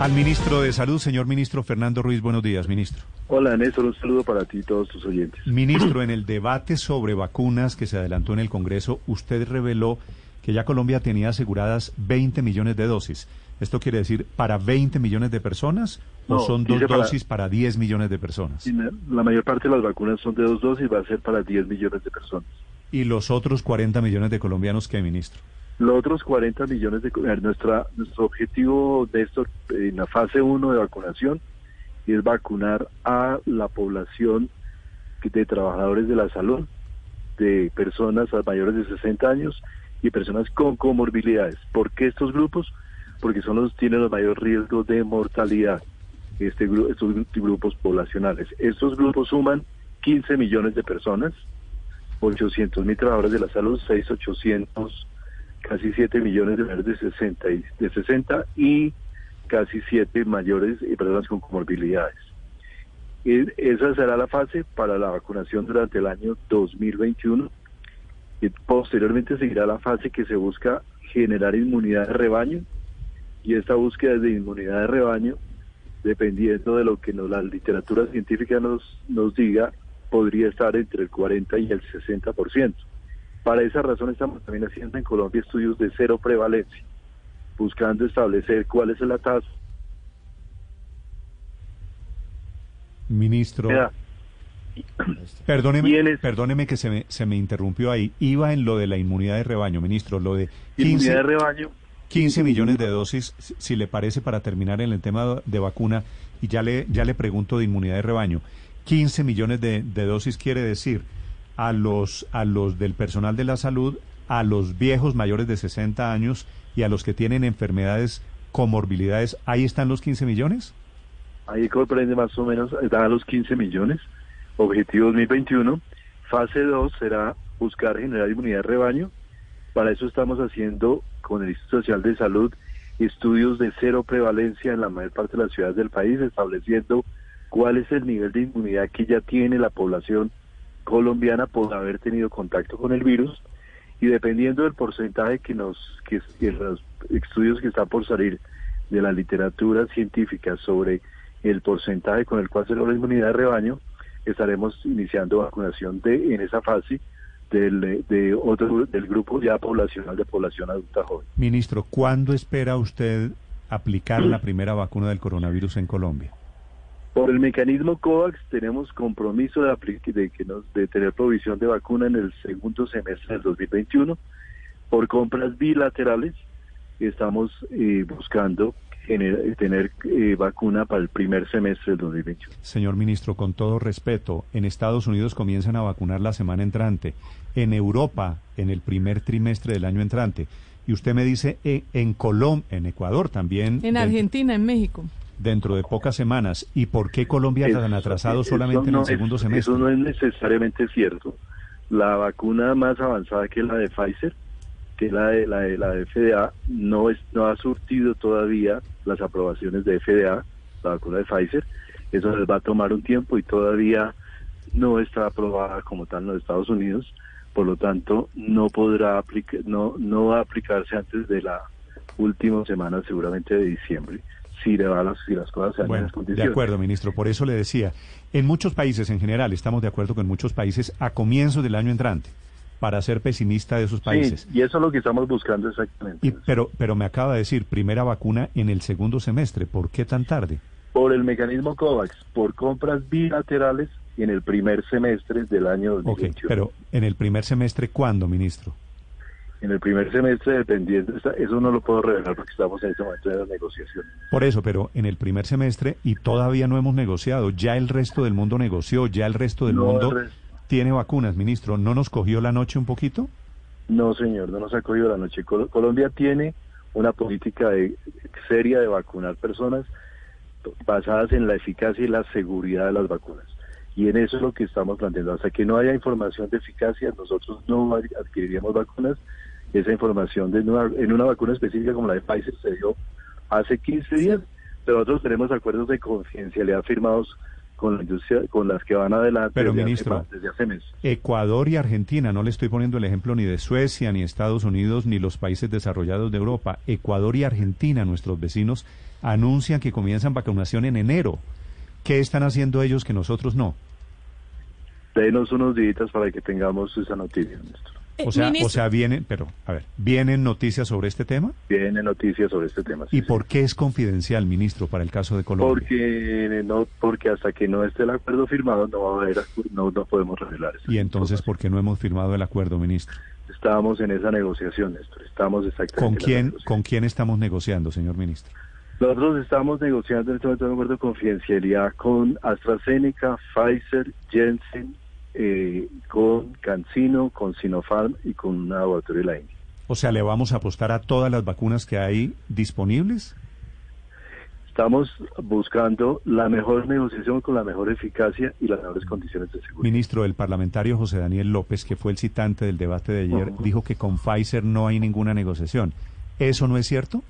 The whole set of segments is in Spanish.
Al ministro de Salud, señor ministro Fernando Ruiz, buenos días, ministro. Hola Néstor, un saludo para ti y todos tus oyentes. Ministro, en el debate sobre vacunas que se adelantó en el Congreso, usted reveló que ya Colombia tenía aseguradas 20 millones de dosis. ¿Esto quiere decir para 20 millones de personas o son dos para- dosis para 10 millones de personas? La- mayor parte de las vacunas son de dos dosis va a ser para 10 millones de personas. ¿Y los otros 40 millones de colombianos qué, ministro? Los otros 40 millones de... Nuestra, nuestro objetivo, Néstor, en la fase 1 de vacunación es vacunar a la población de trabajadores de la salud, de personas mayores de 60 años y personas con comorbilidades. ¿Por qué estos grupos? Porque son los tienen los mayores riesgos de mortalidad, este, estos gru- grupos poblacionales. Estos grupos suman 15 millones de personas, 800 mil trabajadores de la salud, 6, 800, casi 7 millones de mayores de 60 y, de 60 y casi 7 mayores y personas con comorbilidades. Esa será la fase para la vacunación durante el año 2021 y posteriormente seguirá la fase que se busca generar inmunidad de rebaño y esta búsqueda de inmunidad de rebaño dependiendo de lo que la literatura científica nos, nos diga podría estar entre el 40 y el 60%. Para esa razón estamos también haciendo en Colombia estudios de cero prevalencia, buscando establecer cuál es la tasa. Ministro, perdóneme, perdóneme que se me, se me interrumpió ahí. Iba en lo de la inmunidad de rebaño, ministro, lo de 15, inmunidad de rebaño 15 millones de dosis, si- si le parece, para terminar en el tema de vacuna, y ya le, ya le pregunto de inmunidad de rebaño. 15 millones de, de dosis quiere decir a los, a los del personal de la salud, a los viejos mayores de 60 años y a los que tienen enfermedades, comorbilidades. ¿Ahí están los 15 millones? ahí comprende más o menos, eh, da los 15 millones, objetivo 2021. Fase 2 será buscar generar inmunidad de rebaño. Para eso estamos haciendo con el Instituto Social de Salud estudios de cero prevalencia en la mayor parte de las ciudades del país, estableciendo cuál es el nivel de inmunidad que ya tiene la población colombiana por haber tenido contacto con el virus y dependiendo del porcentaje que nos que, que los estudios que están por salir de la literatura científica sobre el porcentaje con el cual se logra la inmunidad de rebaño, estaremos iniciando vacunación de en esa fase del, de otro, del grupo ya poblacional de población adulta joven. Ministro, ¿cuándo espera usted aplicar la primera vacuna del coronavirus en Colombia? Por el mecanismo COVAX tenemos compromiso de, de, que nos, de tener provisión de vacuna en el segundo semestre del 2021. Por compras bilaterales estamos eh, buscando gener- tener eh, vacuna para el primer semestre del 2021. Señor ministro, con todo respeto, en Estados Unidos comienzan a vacunar la semana entrante, en Europa en el primer trimestre del año entrante, y usted me dice eh, en Colombia, en Ecuador también, En Argentina, en México. Dentro de pocas semanas. ¿Y por qué Colombia tan Eso- atrasado solamente en el segundo es- semestre? Eso no es necesariamente cierto. La vacuna más avanzada que la de Pfizer, que es la de la de la de FDA, no es no ha surtido todavía las aprobaciones de FDA, la vacuna de Pfizer. Eso les va a tomar un tiempo y todavía no está aprobada como tal en los Estados Unidos. Por lo tanto, no podrá aplicar, no no va a aplicarse antes de la última semana, seguramente de diciembre, si, va las, si las cosas se dan en Bueno, las de condiciones. acuerdo, ministro. Por eso le decía, en muchos países en general, estamos de acuerdo con muchos países a comienzos del año entrante, para ser pesimista de esos países. Sí, y eso es lo que estamos buscando exactamente. Y, pero, pero me acaba de decir, primera vacuna en el segundo semestre. ¿Por qué tan tarde? Por el mecanismo COVAX, por compras bilaterales en el primer semestre del año Ok, 2021. pero en el primer semestre, ¿cuándo, ministro? En el primer semestre, dependiendo, esa- eso no lo puedo revelar porque estamos en ese momento de la negociación. Por eso, pero en el primer semestre y todavía no hemos negociado. Ya el resto del mundo negoció, ya el resto del No, mundo res- tiene vacunas, ministro. ¿No nos cogió la noche un poquito? No, señor, no nos ha cogido la noche. Col- Colombia tiene una política de- seria de vacunar personas basadas en la eficacia y la seguridad de las vacunas. Y en eso es lo que estamos planteando. Hasta que no haya información de eficacia, nosotros no ad- adquiriríamos vacunas. Esa información de una, en una vacuna específica como la de Pfizer se dio hace 15 días, pero nosotros tenemos acuerdos de confidencialidad firmados con la industria, con las que van adelante Pero, desde, ministro, hace, desde hace meses. Ecuador y Argentina, no le estoy poniendo el ejemplo ni de Suecia, ni Estados Unidos, ni los países desarrollados de Europa. Ecuador y Argentina, nuestros vecinos, anuncian que comienzan vacunación en enero. ¿Qué están haciendo ellos que nosotros no? Denos unos días para que tengamos esa noticia. Néstor. Eh, O sea, ministro, o sea, vienen, pero, a ver, ¿vienen noticias sobre este tema? Viene noticias sobre este tema. sí, ¿Y sí. por qué es confidencial, ministro, para el caso de Colombia? Porque no, porque hasta que no esté el acuerdo firmado no va a haber, no, no podemos revelar eso. Y entonces, ¿por qué no hemos firmado el acuerdo, ministro? Estábamos en esa negociación, Néstor. Estamos exactamente ¿Con quién. ¿Con quién estamos negociando, señor ministro? Nosotros estamos negociando en este momento un acuerdo de confidencialidad con AstraZeneca, Pfizer, Jensen, eh, con Cancino, con Sinopharm y con un laboratorio de la India. O sea, ¿le vamos a apostar a todas las vacunas que hay disponibles? Estamos buscando la mejor negociación con la mejor eficacia y las mejores condiciones de seguridad. Ministro, el parlamentario José Daniel López, que fue el citante del debate de ayer, dijo que con Pfizer no hay ninguna negociación. ¿Eso no es cierto?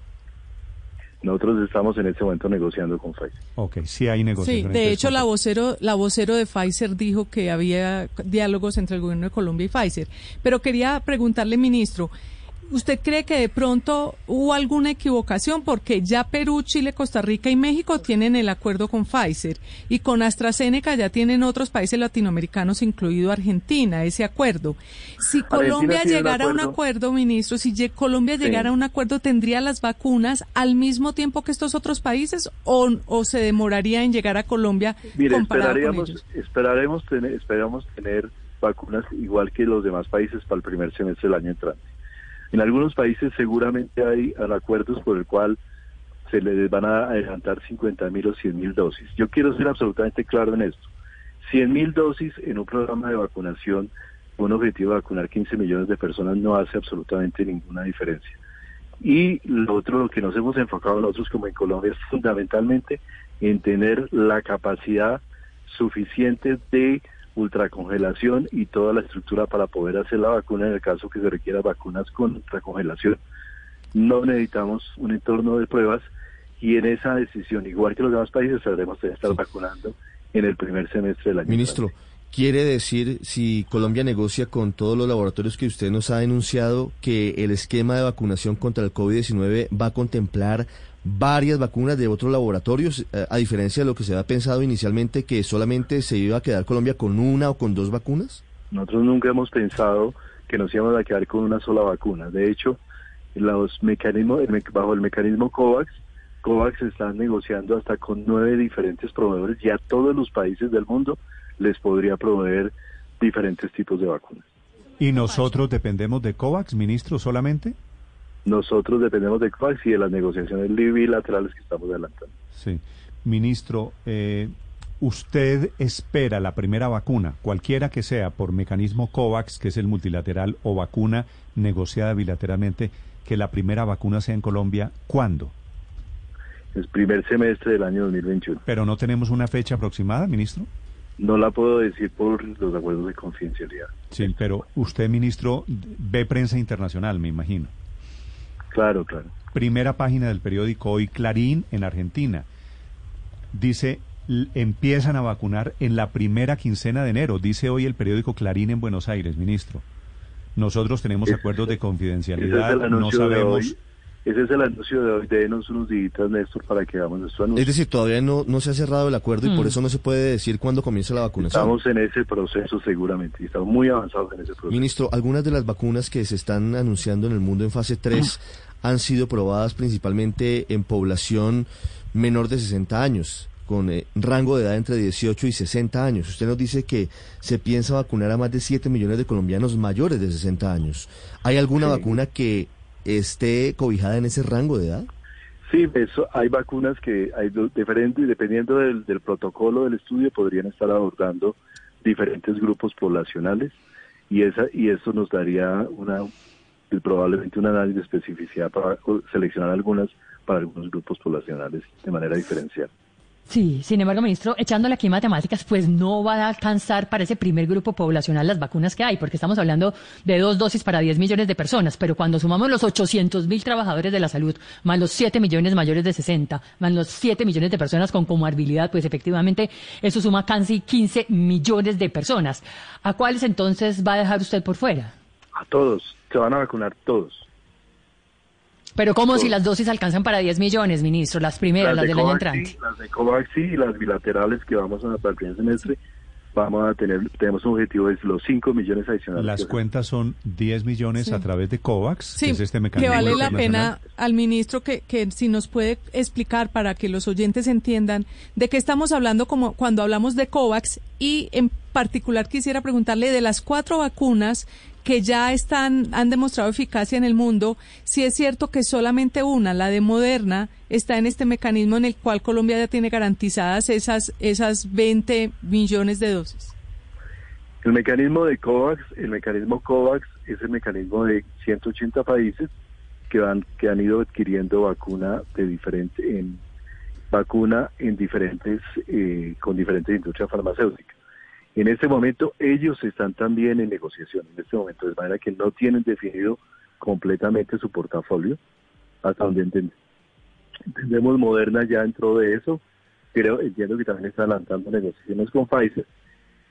Nosotros estamos en este momento negociando con Pfizer. Ok, sí hay Sí, negociación. de hecho la vocero, la vocero de Pfizer dijo que había diálogos entre el gobierno de Colombia y Pfizer. Pero quería preguntarle, ministro, ¿usted cree que de pronto hubo alguna equivocación? Porque ya Perú, Chile, Costa Rica y México tienen el acuerdo con Pfizer y con AstraZeneca ya tienen otros países latinoamericanos, incluido Argentina, ese acuerdo. Si Colombia llegara a un acuerdo. ministro, si Colombia Sí. llegara a un acuerdo, ¿tendría las vacunas al mismo tiempo que estos otros países o, o se demoraría en llegar a Colombia Mire, con esperaríamos, ellos? esperaremos tener, esperamos tener vacunas igual que los demás países para el primer semestre del año entrante. En algunos países seguramente hay acuerdos por el cual se les van a adelantar 50 mil o 100 mil dosis. Yo quiero ser absolutamente claro en esto. 100 mil dosis en un programa de vacunación, un objetivo de vacunar 15 millones de personas no hace absolutamente ninguna diferencia. Y lo otro, lo que nos hemos enfocado nosotros como en Colombia es fundamentalmente en tener la capacidad suficiente de ultracongelación y toda la estructura para poder hacer la vacuna en el caso que se requiera vacunas con ultracongelación. No necesitamos un entorno de pruebas y en esa decisión, igual que los demás países, sabremos estar vacunando en el primer semestre del año. Ministro. ¿quiere decir si Colombia negocia con todos los laboratorios que usted nos ha denunciado que el esquema de vacunación contra el COVID-19 va a contemplar varias vacunas de otros laboratorios, eh, a diferencia de lo que se había pensado inicialmente que solamente se iba a quedar Colombia con una o con dos vacunas? Nosotros nunca hemos pensado que nos íbamos a quedar con una sola vacuna. De hecho, los mecanismos, bajo el mecanismo COVAX, COVAX está negociando hasta con nueve diferentes proveedores y a todos los países del mundo les podría proveer diferentes tipos de vacunas. ¿Y nosotros dependemos de COVAX, ministro, solamente? Nosotros dependemos de COVAX y de las negociaciones bilaterales que estamos adelantando. Sí. Ministro, eh, ¿usted espera la primera vacuna, cualquiera que sea, por mecanismo COVAX, que es el multilateral, o vacuna negociada bilateralmente, que la primera vacuna sea en Colombia? ¿Cuándo? El primer semestre del año 2021. Pero no tenemos una fecha aproximada, ministro. No la puedo decir por los acuerdos de confidencialidad. Sí, pero usted, ministro, ve prensa internacional, me imagino. Claro, claro. Primera página del periódico Hoy Clarín en Argentina. Dice, empiezan a vacunar en la primera quincena de enero, dice hoy el periódico Clarín en Buenos Aires, ministro. Nosotros tenemos acuerdos de es confidencialidad, no sabemos. Ese es el anuncio de hoy. Denos unos días, Néstor, para que hagamos nuestro anuncio. Es decir, todavía no, no se ha cerrado el acuerdo y por eso no se puede decir cuándo comienza la vacunación. Estamos en ese proceso seguramente y estamos muy avanzados en ese proceso. Ministro, algunas de las vacunas que se están anunciando en el mundo en fase 3 han sido probadas principalmente en población menor de 60 años, con eh, rango de edad entre 18 y 60 años. Usted nos dice que se piensa vacunar a más de 7 millones de colombianos mayores de 60 años. ¿Hay alguna Sí. vacuna que esté cobijada en ese rango de edad? Sí, eso, hay vacunas que hay diferentes, dependiendo del, del protocolo del estudio, podrían estar abordando diferentes grupos poblacionales y esa y eso nos daría una probablemente un análisis de especificidad para seleccionar algunas para algunos grupos poblacionales de manera diferencial. Sí, sin embargo, ministro, echándole aquí matemáticas, pues no va a alcanzar para ese primer grupo poblacional las vacunas que hay, porque estamos hablando de dos dosis para 10 millones de personas, pero cuando sumamos los 800 mil trabajadores de la salud, más los 7 millones mayores de 60, más los 7 millones de personas con comorbilidad, pues efectivamente eso suma casi 15 millones de personas. ¿A cuáles entonces va a dejar usted por fuera? A todos, se van a vacunar todos. Pero ¿cómo si las dosis alcanzan para 10 millones, ministro? Las primeras, las, del año entrante. las de COVAX sí, y las bilaterales que vamos a para el primer semestre, vamos a tener, tenemos un objetivo de los 5 millones adicionales. Las cuentas son 10 millones a través de COVAX, sí, que es este mecanismo. Que vale la pena al ministro que, que si nos puede explicar para que los oyentes entiendan de qué estamos hablando como cuando hablamos de COVAX y en particular quisiera preguntarle de las cuatro vacunas que ya están, han demostrado eficacia en el mundo, si es cierto que solamente una, la de Moderna, está en este mecanismo en el cual Colombia ya tiene garantizadas esas, esas 20 millones de dosis. El mecanismo de COVAX, el mecanismo COVAX es el mecanismo de 180 países que van, que han ido adquiriendo vacuna de diferente, en vacuna en diferentes, eh, con diferentes industrias farmacéuticas. En este momento ellos están también en negociación, en este momento, de manera que no tienen definido completamente su portafolio, hasta donde entendemos. Moderna ya entró de eso, pero entiendo que también está adelantando negociaciones con Pfizer,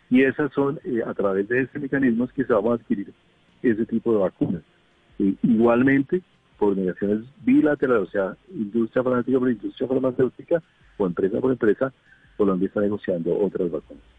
y esas son eh, a través de este mecanismo que se vamos a adquirir ese tipo de vacunas. igualmente, por negaciones bilaterales, o sea, industria farmacéutica por industria farmacéutica o empresa por empresa, Colombia está negociando otras vacunas.